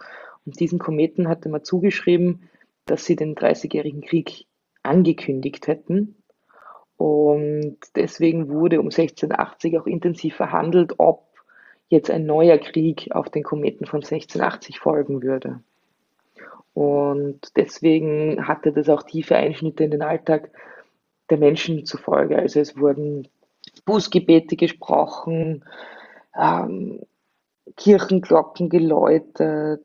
Und diesen Kometen hatte man zugeschrieben, dass sie den Dreißigjährigen Krieg angekündigt hätten. Und deswegen wurde um 1680 auch intensiv verhandelt, ob jetzt ein neuer Krieg auf den Kometen von 1680 folgen würde. Und deswegen hatte das auch tiefe Einschnitte in den Alltag der Menschen zufolge. Also es wurden Bußgebete gesprochen, ähm, Kirchenglocken geläutet,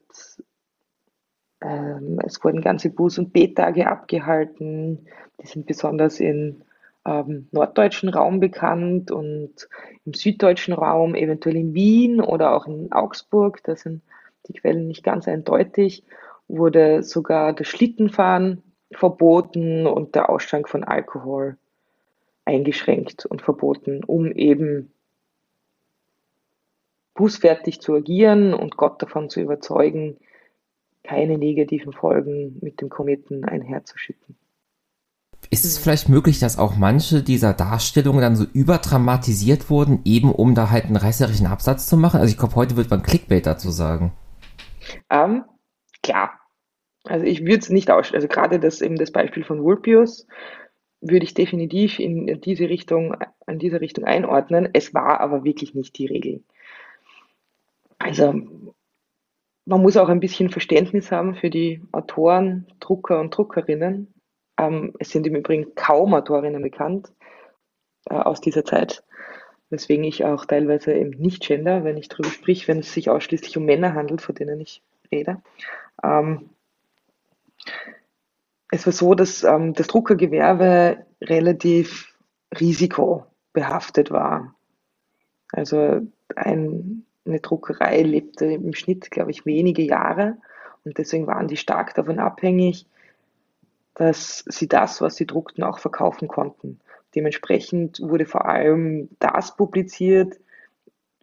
ähm, es wurden ganze Buß- und Bettage abgehalten. Die sind besonders im ähm, norddeutschen Raum bekannt und im süddeutschen Raum, eventuell in Wien oder auch in Augsburg, da sind die Quellen nicht ganz eindeutig, wurde sogar das Schlittenfahren verboten und der Ausschank von Alkohol eingeschränkt und verboten, um eben bußfertig zu agieren und Gott davon zu überzeugen, keine negativen Folgen mit dem Kometen einherzuschicken. Ist es vielleicht möglich, dass auch manche dieser Darstellungen dann so überdramatisiert wurden, eben um da halt einen reißerischen Absatz zu machen? Also ich glaube, heute wird man Clickbait dazu sagen. Ähm, klar, also ich würde es nicht ausschließen. Also gerade das eben das Beispiel von Vulpius würde ich definitiv in diese Richtung, an dieser Richtung einordnen. Es war aber wirklich nicht die Regel. Also man muss auch ein bisschen Verständnis haben für die Autoren, Drucker und Druckerinnen. Ähm, es sind im Übrigen kaum Autorinnen bekannt äh, aus dieser Zeit, weswegen ich auch teilweise eben nicht gender, wenn ich darüber sprich, wenn es sich ausschließlich um Männer handelt, von denen ich rede. Ähm, es war so, dass ähm, das Druckergewerbe relativ risikobehaftet war. Also ein, eine Druckerei lebte im Schnitt, glaube ich, wenige Jahre und deswegen waren die stark davon abhängig, dass sie das, was sie druckten, auch verkaufen konnten. Dementsprechend wurde vor allem das publiziert,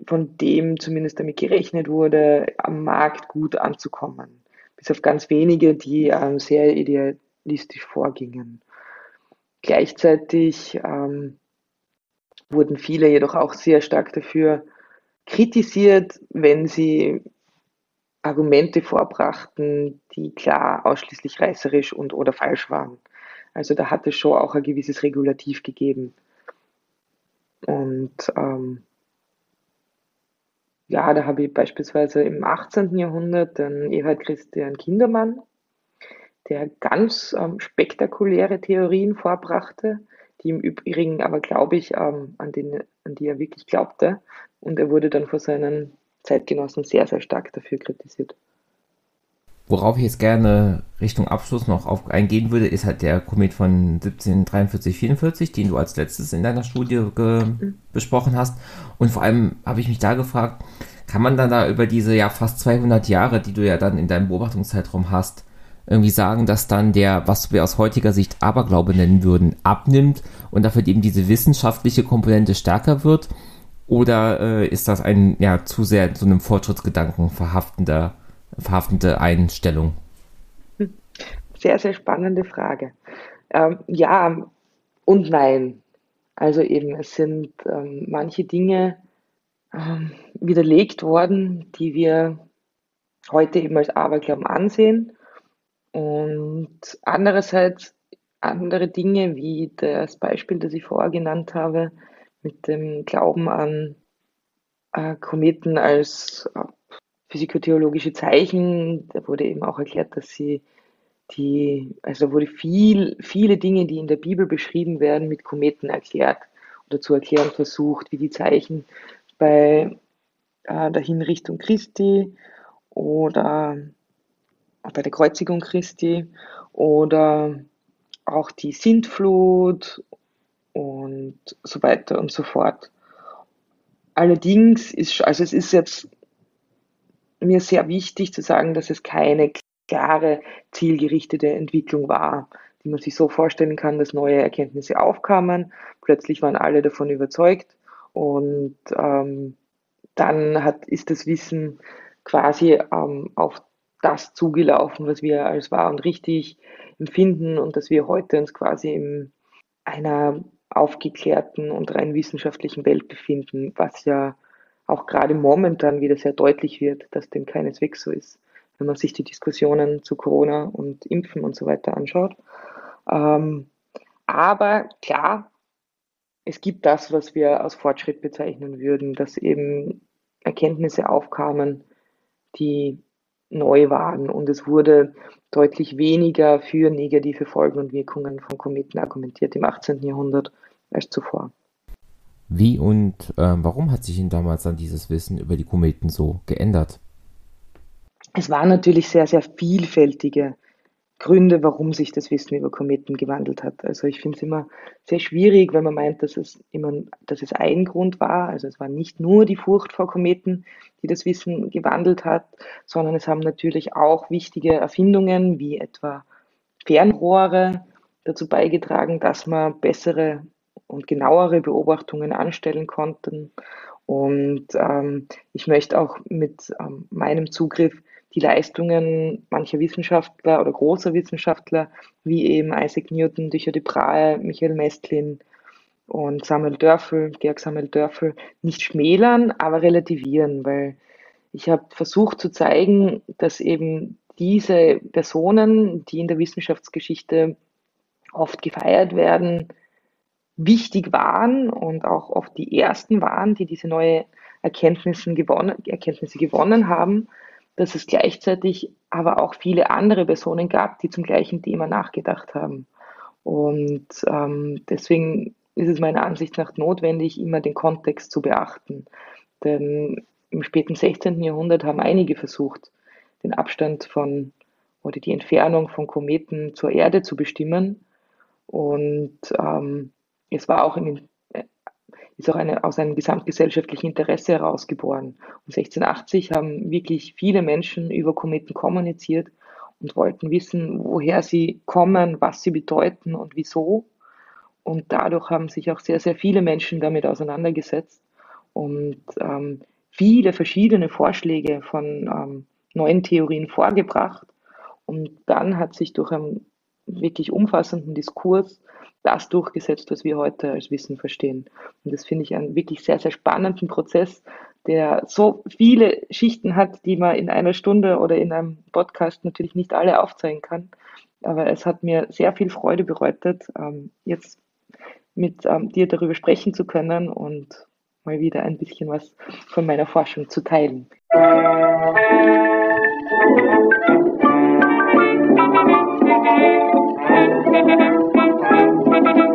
von dem zumindest damit gerechnet wurde, am Markt gut anzukommen bis auf ganz wenige, die ähm, sehr idealistisch vorgingen. Gleichzeitig ähm, wurden viele jedoch auch sehr stark dafür kritisiert, wenn sie Argumente vorbrachten, die klar ausschließlich reißerisch und oder falsch waren. Also da hat es schon auch ein gewisses Regulativ gegeben. Und ähm, ja, da habe ich beispielsweise im 18. Jahrhundert den Ewald Christian Kindermann, der ganz ähm, spektakuläre Theorien vorbrachte, die im Übrigen aber, glaube ich, ähm, an, den, an die er wirklich glaubte. Und er wurde dann von seinen Zeitgenossen sehr, sehr stark dafür kritisiert. Worauf ich jetzt gerne Richtung Abschluss noch auf eingehen würde, ist halt der Komet von 1743-44, den du als letztes in deiner Studie mhm. besprochen hast. Und vor allem habe ich mich da gefragt, kann man dann da über diese ja fast 200 Jahre, die du ja dann in deinem Beobachtungszeitraum hast, irgendwie sagen, dass dann der, was wir aus heutiger Sicht Aberglaube nennen würden, abnimmt und dafür eben diese wissenschaftliche Komponente stärker wird? Oder äh, ist das ein ja zu sehr so einem Fortschrittsgedanken verhaftender verhaftende Einstellung? Sehr, sehr spannende Frage. Ähm, ja und nein. Also eben, es sind ähm, manche Dinge ähm, widerlegt worden, die wir heute eben als Aberglauben ansehen. Und andererseits andere Dinge, wie das Beispiel, das ich vorher genannt habe, mit dem Glauben an äh, Kometen als äh, physikotheologische Zeichen. Da wurde eben auch erklärt, dass sie die, also wurde viel, viele Dinge, die in der Bibel beschrieben werden, mit Kometen erklärt oder zu erklären versucht, wie die Zeichen bei äh, der Hinrichtung Christi oder bei der Kreuzigung Christi oder auch die Sintflut und so weiter und so fort. Allerdings ist, also es ist jetzt mir sehr wichtig zu sagen, dass es keine klare, zielgerichtete Entwicklung war, die man sich so vorstellen kann, dass neue Erkenntnisse aufkamen. Plötzlich waren alle davon überzeugt und ähm, dann hat, ist das Wissen quasi ähm, auf das zugelaufen, was wir als wahr und richtig empfinden und dass wir heute uns quasi in einer aufgeklärten und rein wissenschaftlichen Welt befinden, was ja auch gerade momentan wieder sehr deutlich wird, dass dem keineswegs so ist, wenn man sich die Diskussionen zu Corona und Impfen und so weiter anschaut. Ähm, aber klar, es gibt das, was wir als Fortschritt bezeichnen würden, dass eben Erkenntnisse aufkamen, die neu waren und es wurde deutlich weniger für negative Folgen und Wirkungen von Kometen argumentiert im 18. Jahrhundert als zuvor. Wie und äh, warum hat sich denn damals dann dieses Wissen über die Kometen so geändert? Es waren natürlich sehr, sehr vielfältige Gründe, warum sich das Wissen über Kometen gewandelt hat. Also ich finde es immer sehr schwierig, wenn man meint, dass es immer, dass es ein Grund war. Also es war nicht nur die Furcht vor Kometen, die das Wissen gewandelt hat, sondern es haben natürlich auch wichtige Erfindungen wie etwa Fernrohre dazu beigetragen, dass man bessere und genauere Beobachtungen anstellen konnten. Und ähm, ich möchte auch mit ähm, meinem Zugriff die Leistungen mancher Wissenschaftler oder großer Wissenschaftler, wie eben Isaac Newton, Tycho de Brahe, Michael Mestlin und Samuel Dörfel, Georg Samuel Dörfel, nicht schmälern, aber relativieren, weil ich habe versucht zu zeigen, dass eben diese Personen, die in der Wissenschaftsgeschichte oft gefeiert werden, wichtig waren und auch oft die ersten waren, die diese neue Erkenntnisse gewonnen, Erkenntnisse gewonnen haben, dass es gleichzeitig aber auch viele andere Personen gab, die zum gleichen Thema nachgedacht haben. Und ähm, deswegen ist es meiner Ansicht nach notwendig, immer den Kontext zu beachten. Denn im späten 16. Jahrhundert haben einige versucht, den Abstand von oder die Entfernung von Kometen zur Erde zu bestimmen. Und ähm, es war auch äh, ist auch eine, aus einem gesamtgesellschaftlichen Interesse herausgeboren. Und 1680 haben wirklich viele Menschen über Kometen kommuniziert und wollten wissen, woher sie kommen, was sie bedeuten und wieso. Und dadurch haben sich auch sehr, sehr viele Menschen damit auseinandergesetzt und ähm, viele verschiedene Vorschläge von ähm, neuen Theorien vorgebracht. Und dann hat sich durch einen wirklich umfassenden Diskurs das durchgesetzt, was wir heute als Wissen verstehen. Und das finde ich einen wirklich sehr, sehr spannenden Prozess, der so viele Schichten hat, die man in einer Stunde oder in einem Podcast natürlich nicht alle aufzeigen kann. Aber es hat mir sehr viel Freude bereitet, ähm, jetzt mit ähm, dir darüber sprechen zu können und mal wieder ein bisschen was von meiner Forschung zu teilen. Musik thank you